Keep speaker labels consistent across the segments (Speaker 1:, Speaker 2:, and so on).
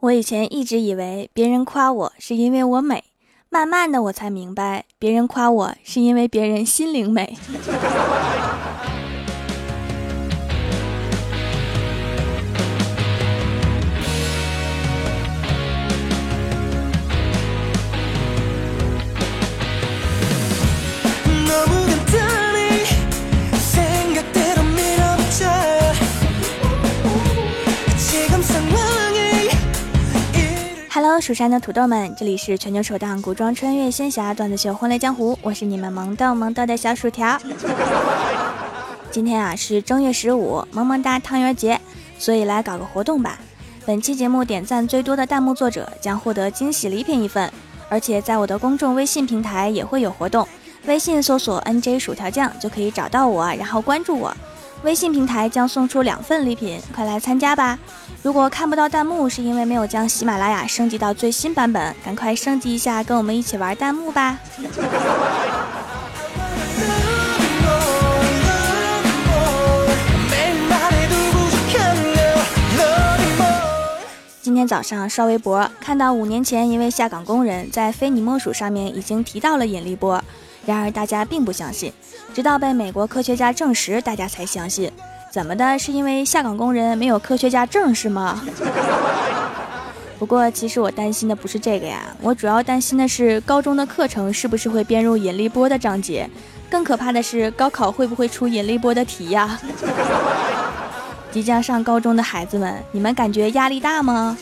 Speaker 1: 我以前一直以为别人夸我是因为我美，慢慢的我才明白，别人夸我是因为别人心灵美。Hello，蜀山的土豆们，这里是全球首档古装穿越仙侠段子秀《欢乐江湖》，我是你们萌逗萌逗的小薯条。今天啊是正月十五，萌萌哒汤圆节，所以来搞个活动吧。本期节目点赞最多的弹幕作者将获得惊喜礼品一份，而且在我的公众微信平台也会有活动，微信搜索 NJ 薯条酱就可以找到我，然后关注我。微信平台将送出两份礼品，快来参加吧！如果看不到弹幕，是因为没有将喜马拉雅升级到最新版本，赶快升级一下，跟我们一起玩弹幕吧！今天早上刷微博，看到五年前一位下岗工人在非你莫属上面已经提到了引力波。然而大家并不相信，直到被美国科学家证实，大家才相信。怎么的？是因为下岗工人没有科学家证是吗？不过其实我担心的不是这个呀，我主要担心的是高中的课程是不是会编入引力波的章节，更可怕的是高考会不会出引力波的题呀？即将上高中的孩子们，你们感觉压力大吗？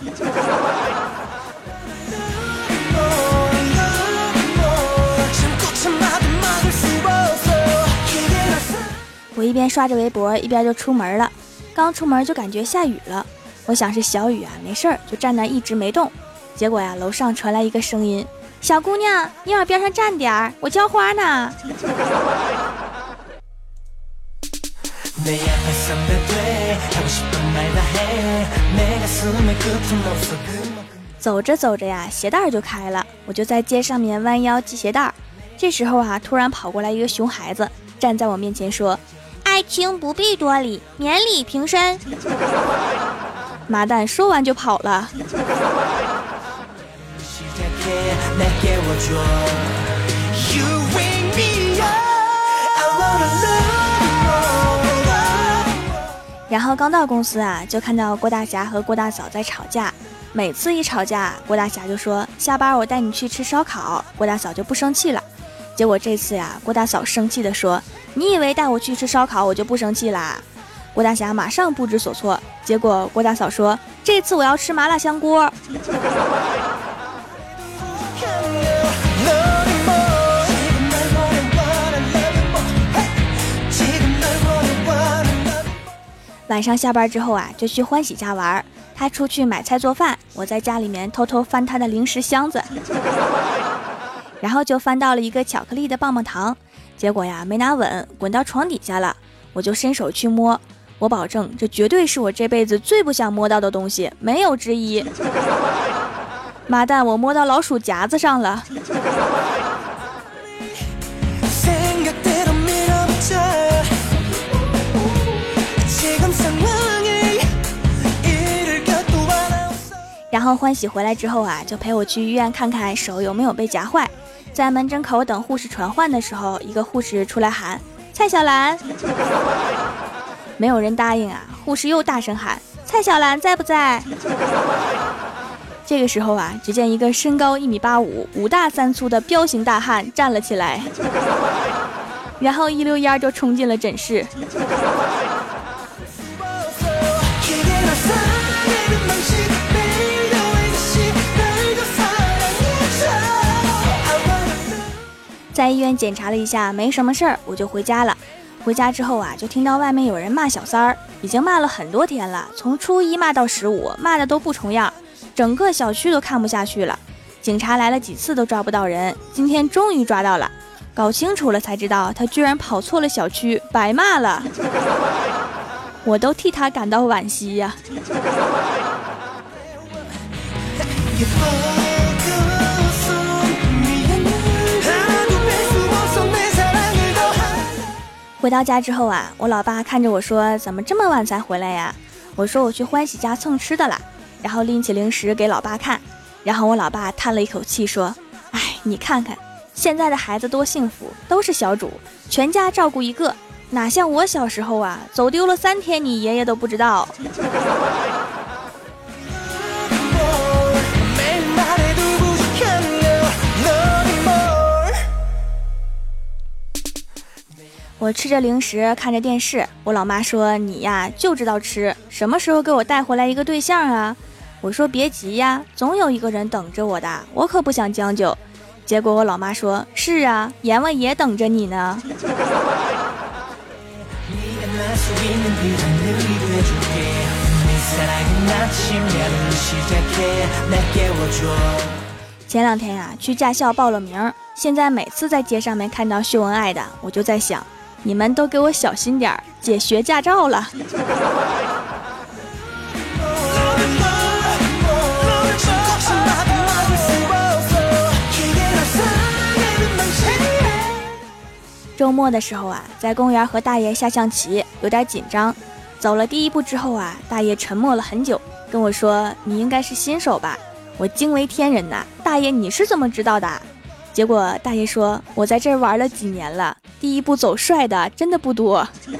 Speaker 1: 我一边刷着微博，一边就出门了。刚出门就感觉下雨了，我想是小雨啊，没事儿，就站那一直没动。结果呀，楼上传来一个声音：“小姑娘，你往边上站点儿，我浇花呢。”走着走着呀，鞋带就开了，我就在街上面弯腰系鞋带。这时候啊，突然跑过来一个熊孩子，站在我面前说。爱卿不必多礼，免礼平身。麻蛋，说完就跑了。然后刚到公司啊，就看到郭大侠和郭大嫂在吵架。每次一吵架，郭大侠就说：“下班我带你去吃烧烤。”郭大嫂就不生气了。结果这次呀，郭大嫂生气的说。你以为带我去吃烧烤，我就不生气啦？郭大侠马上不知所措。结果郭大嫂说：“这次我要吃麻辣香锅。”晚上下班之后啊，就去欢喜家玩。他出去买菜做饭，我在家里面偷偷翻他的零食箱子，然后就翻到了一个巧克力的棒棒糖。结果呀，没拿稳，滚到床底下了。我就伸手去摸，我保证这绝对是我这辈子最不想摸到的东西，没有之一。妈蛋，我摸到老鼠夹子上了。然后欢喜回来之后啊，就陪我去医院看看手有没有被夹坏。在门诊口等护士传唤的时候，一个护士出来喊：“蔡小兰。”没有人答应啊！护士又大声喊：“蔡小兰在不在？”这个时候啊，只见一个身高一米八五、五大三粗的彪形大汉站了起来，然后一溜烟就冲进了诊室。在医院检查了一下，没什么事儿，我就回家了。回家之后啊，就听到外面有人骂小三儿，已经骂了很多天了，从初一骂到十五，骂的都不重样，整个小区都看不下去了。警察来了几次都抓不到人，今天终于抓到了，搞清楚了才知道他居然跑错了小区，白骂了，我都替他感到惋惜呀。回到家之后啊，我老爸看着我说：“怎么这么晚才回来呀？”我说：“我去欢喜家蹭吃的了。”然后拎起零食给老爸看，然后我老爸叹了一口气说：“哎，你看看现在的孩子多幸福，都是小主，全家照顾一个，哪像我小时候啊，走丢了三天，你爷爷都不知道。” 我吃着零食，看着电视。我老妈说：“你呀，就知道吃，什么时候给我带回来一个对象啊？”我说：“别急呀，总有一个人等着我的，我可不想将就。”结果我老妈说：“是啊，阎王爷等着你呢。”前两天呀，去驾校报了名，现在每次在街上面看到秀恩爱的，我就在想。你们都给我小心点儿，姐学驾照了。周末的时候啊，在公园和大爷下象棋，有点紧张。走了第一步之后啊，大爷沉默了很久，跟我说：“你应该是新手吧？”我惊为天人呐，大爷你是怎么知道的？结果大爷说：“我在这儿玩了几年了。”第一步走帅的真的不多。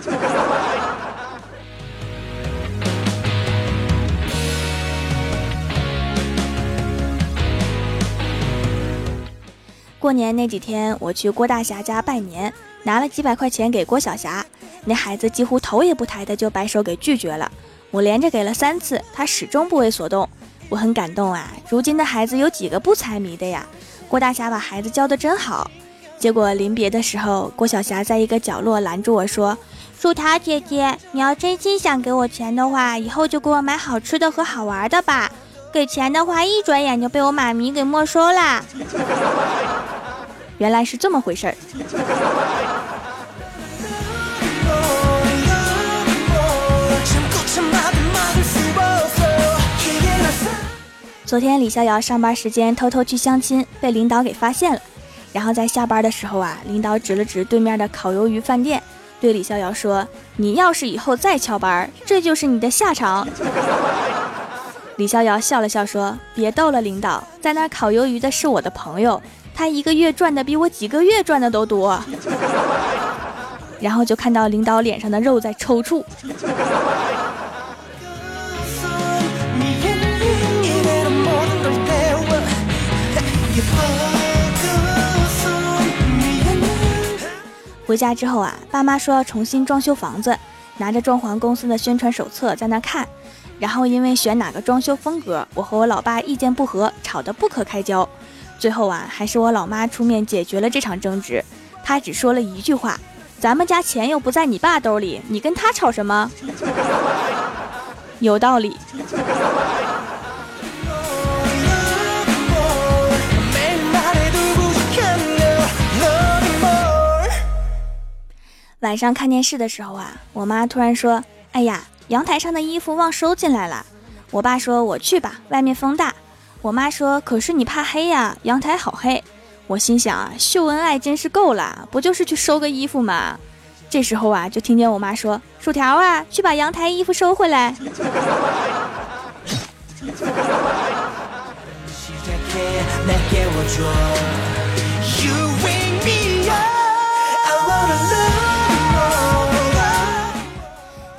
Speaker 1: 过年那几天，我去郭大侠家拜年，拿了几百块钱给郭小霞，那孩子几乎头也不抬的就摆手给拒绝了。我连着给了三次，他始终不为所动，我很感动啊！如今的孩子有几个不财迷的呀？郭大侠把孩子教的真好。结果临别的时候，郭晓霞在一个角落拦住我说：“薯条姐姐，你要真心想给我钱的话，以后就给我买好吃的和好玩的吧。给钱的话，一转眼就被我妈咪给没收啦。”原来是这么回事儿。昨天李逍遥上班时间偷偷去相亲，被领导给发现了。然后在下班的时候啊，领导指了指对面的烤鱿鱼饭店，对李逍遥说：“你要是以后再翘班，这就是你的下场。”李逍遥笑了笑说：“别逗了，领导，在那烤鱿鱼的是我的朋友，他一个月赚的比我几个月赚的都多。”然后就看到领导脸上的肉在抽搐。回家之后啊，爸妈说要重新装修房子，拿着装潢公司的宣传手册在那看，然后因为选哪个装修风格，我和我老爸意见不合，吵得不可开交。最后啊，还是我老妈出面解决了这场争执。她只说了一句话：“咱们家钱又不在你爸兜里，你跟他吵什么？”有道理。晚上看电视的时候啊，我妈突然说：“哎呀，阳台上的衣服忘收进来了。”我爸说：“我去吧，外面风大。”我妈说：“可是你怕黑呀，阳台好黑。”我心想啊，秀恩爱真是够了，不就是去收个衣服吗？这时候啊，就听见我妈说：“薯条啊，去把阳台衣服收回来。”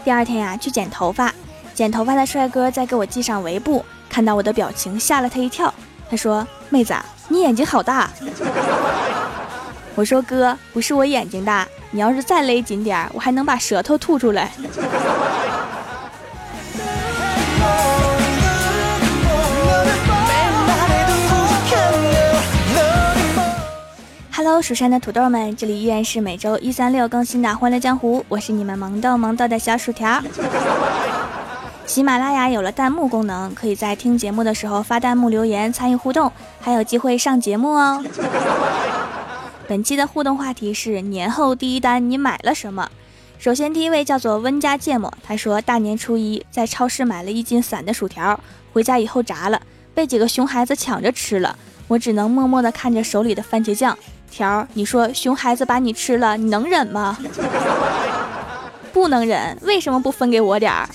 Speaker 1: 第二天呀，去剪头发，剪头发的帅哥在给我系上围布，看到我的表情吓了他一跳。他说：“妹子，你眼睛好大。”我说：“哥，不是我眼睛大，你要是再勒紧点，我还能把舌头吐出来。” Hello，蜀山的土豆们，这里依然是每周一、三、六更新的《欢乐江湖》，我是你们萌豆萌豆的小薯条。喜马拉雅有了弹幕功能，可以在听节目的时候发弹幕留言参与互动，还有机会上节目哦。本期的互动话题是年后第一单你买了什么？首先第一位叫做温家芥末，他说大年初一在超市买了一斤散的薯条，回家以后炸了，被几个熊孩子抢着吃了，我只能默默地看着手里的番茄酱。条，你说熊孩子把你吃了，你能忍吗？不能忍，为什么不分给我点儿？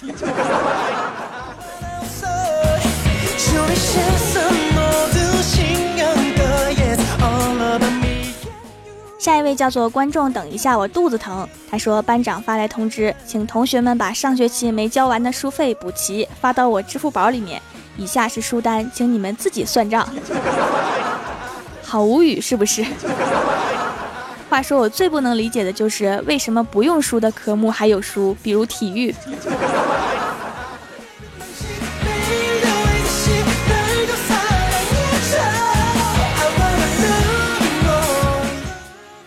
Speaker 1: 下一位叫做观众，等一下，我肚子疼。他说班长发来通知，请同学们把上学期没交完的书费补齐，发到我支付宝里面。以下是书单，请你们自己算账。好无语是不是？话说我最不能理解的就是为什么不用书的科目还有书，比如体育。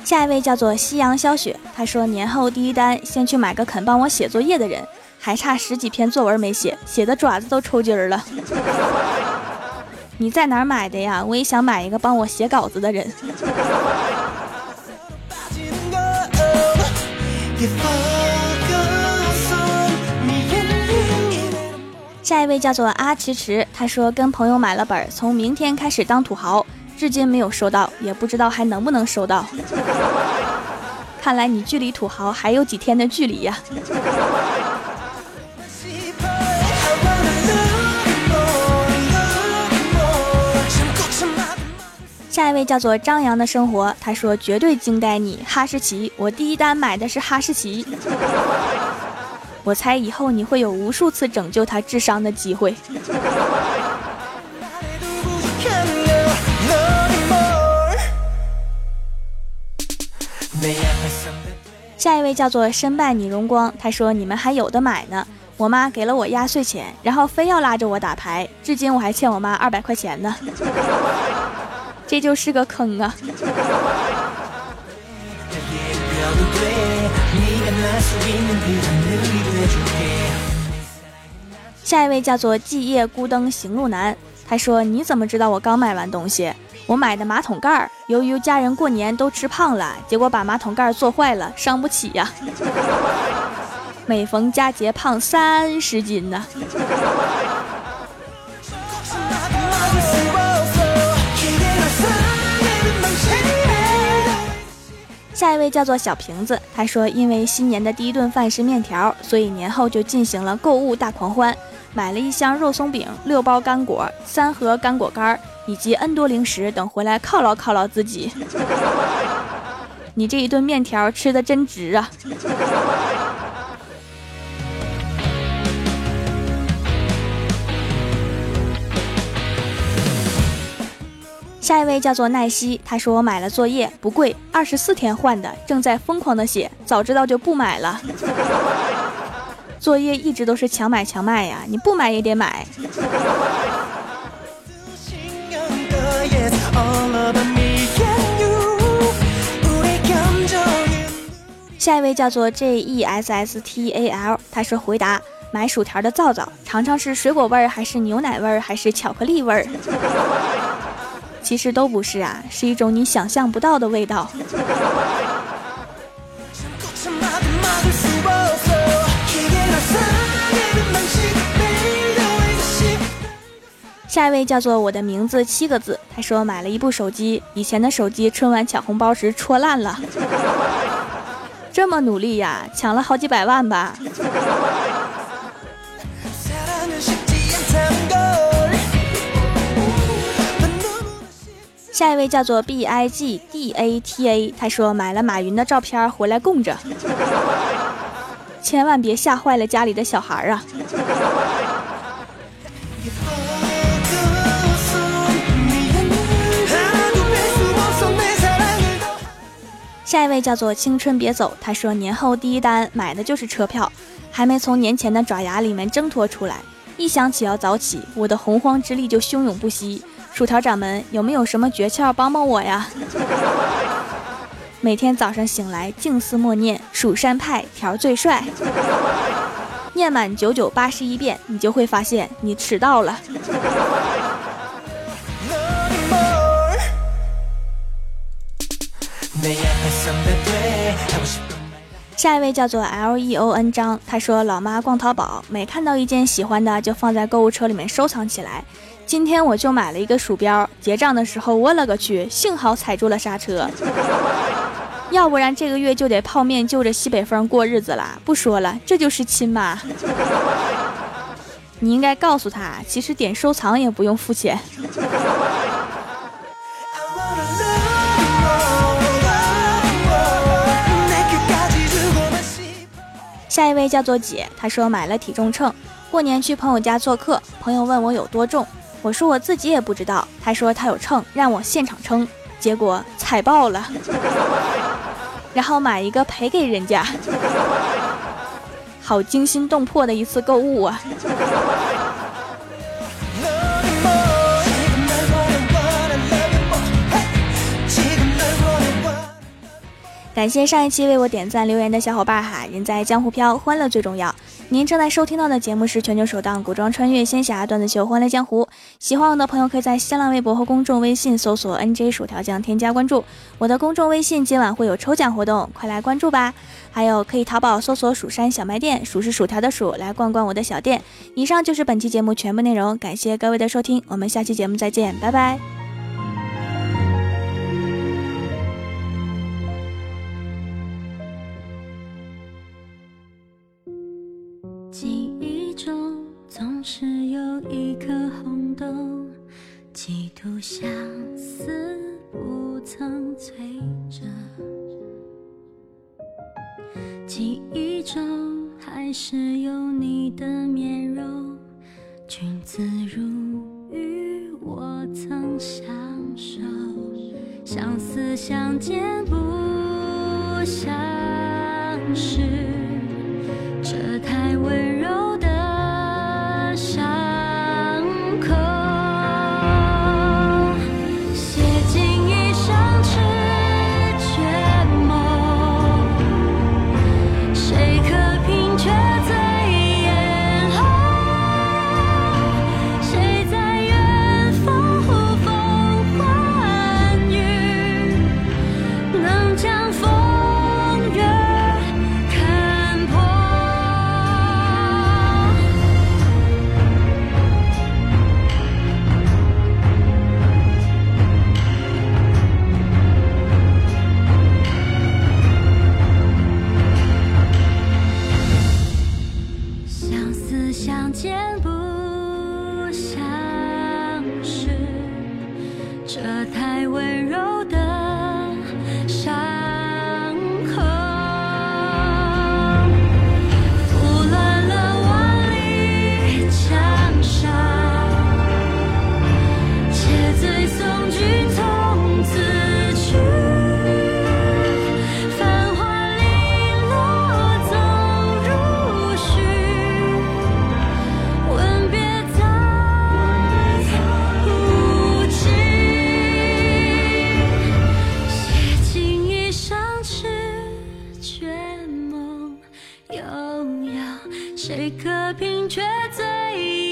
Speaker 1: 下一位叫做夕阳消雪，他说年后第一单先去买个肯帮我写作业的人，还差十几篇作文没写，写的爪子都抽筋儿了。你在哪儿买的呀？我也想买一个帮我写稿子的人。下一位叫做阿迟迟，他说跟朋友买了本，从明天开始当土豪。至今没有收到，也不知道还能不能收到。看来你距离土豪还有几天的距离呀。下一位叫做张扬的生活，他说绝对惊呆你，哈士奇，我第一单买的是哈士奇。我猜以后你会有无数次拯救他智商的机会。下一位叫做身败你荣光，他说你们还有的买呢。我妈给了我压岁钱，然后非要拉着我打牌，至今我还欠我妈二百块钱呢。这就是个坑啊！下一位叫做寂夜孤灯行路难，他说你怎么知道我刚买完东西？我买的马桶盖儿，由于家人过年都吃胖了，结果把马桶盖做坏了，伤不起呀。每逢佳节胖三十斤呢。下一位叫做小瓶子，他说因为新年的第一顿饭是面条，所以年后就进行了购物大狂欢，买了一箱肉松饼、六包干果、三盒干果干。以及 N 多零食等回来犒劳犒劳自己，你这一顿面条吃的真值啊！下一位叫做奈西，他说我买了作业，不贵，二十四天换的，正在疯狂的写，早知道就不买了。作业一直都是强买强卖呀，你不买也得买。下一位叫做 J E S S T A L，他说回答买薯条的皂皂，尝尝是水果味儿还是牛奶味儿还是巧克力味儿？其实都不是啊，是一种你想象不到的味道。下一位叫做我的名字七个字，他说买了一部手机，以前的手机春晚抢红包时戳烂了。这么努力呀，抢了好几百万吧。下一位叫做 B I G D A T A，他说买了马云的照片回来供着，千万别吓坏了家里的小孩啊。下一位叫做青春别走，他说年后第一单买的就是车票，还没从年前的爪牙里面挣脱出来，一想起要早起，我的洪荒之力就汹涌不息。薯条掌门有没有什么诀窍帮帮我呀？每天早上醒来静思默念蜀山派条最帅，念满九九八十一遍，你就会发现你迟到了。下一位叫做 L E O N 张，他说老妈逛淘宝，每看到一件喜欢的就放在购物车里面收藏起来。今天我就买了一个鼠标，结账的时候我勒个去，幸好踩住了刹车，要不然这个月就得泡面就着西北风过日子了。不说了，这就是亲妈。你应该告诉他，其实点收藏也不用付钱。下一位叫做姐，她说买了体重秤，过年去朋友家做客，朋友问我有多重，我说我自己也不知道，他说他有秤，让我现场称，结果踩爆了，然后买一个赔给人家，好惊心动魄的一次购物啊！感谢上一期为我点赞留言的小伙伴哈，人在江湖飘，欢乐最重要。您正在收听到的节目是全球首档古装穿越仙侠段子秀《欢乐江湖》，喜欢我的朋友可以在新浪微博和公众微信搜索 “nj 薯条酱”添加关注。我的公众微信今晚会有抽奖活动，快来关注吧！还有可以淘宝搜索“蜀山小卖店”，数是薯条的数，来逛逛我的小店。以上就是本期节目全部内容，感谢各位的收听，我们下期节目再见，拜拜。
Speaker 2: 红豆，几度相思不曾醉着。记忆中还是有你的面容，君子如玉，我曾相守。相思相见不相识。可凭却最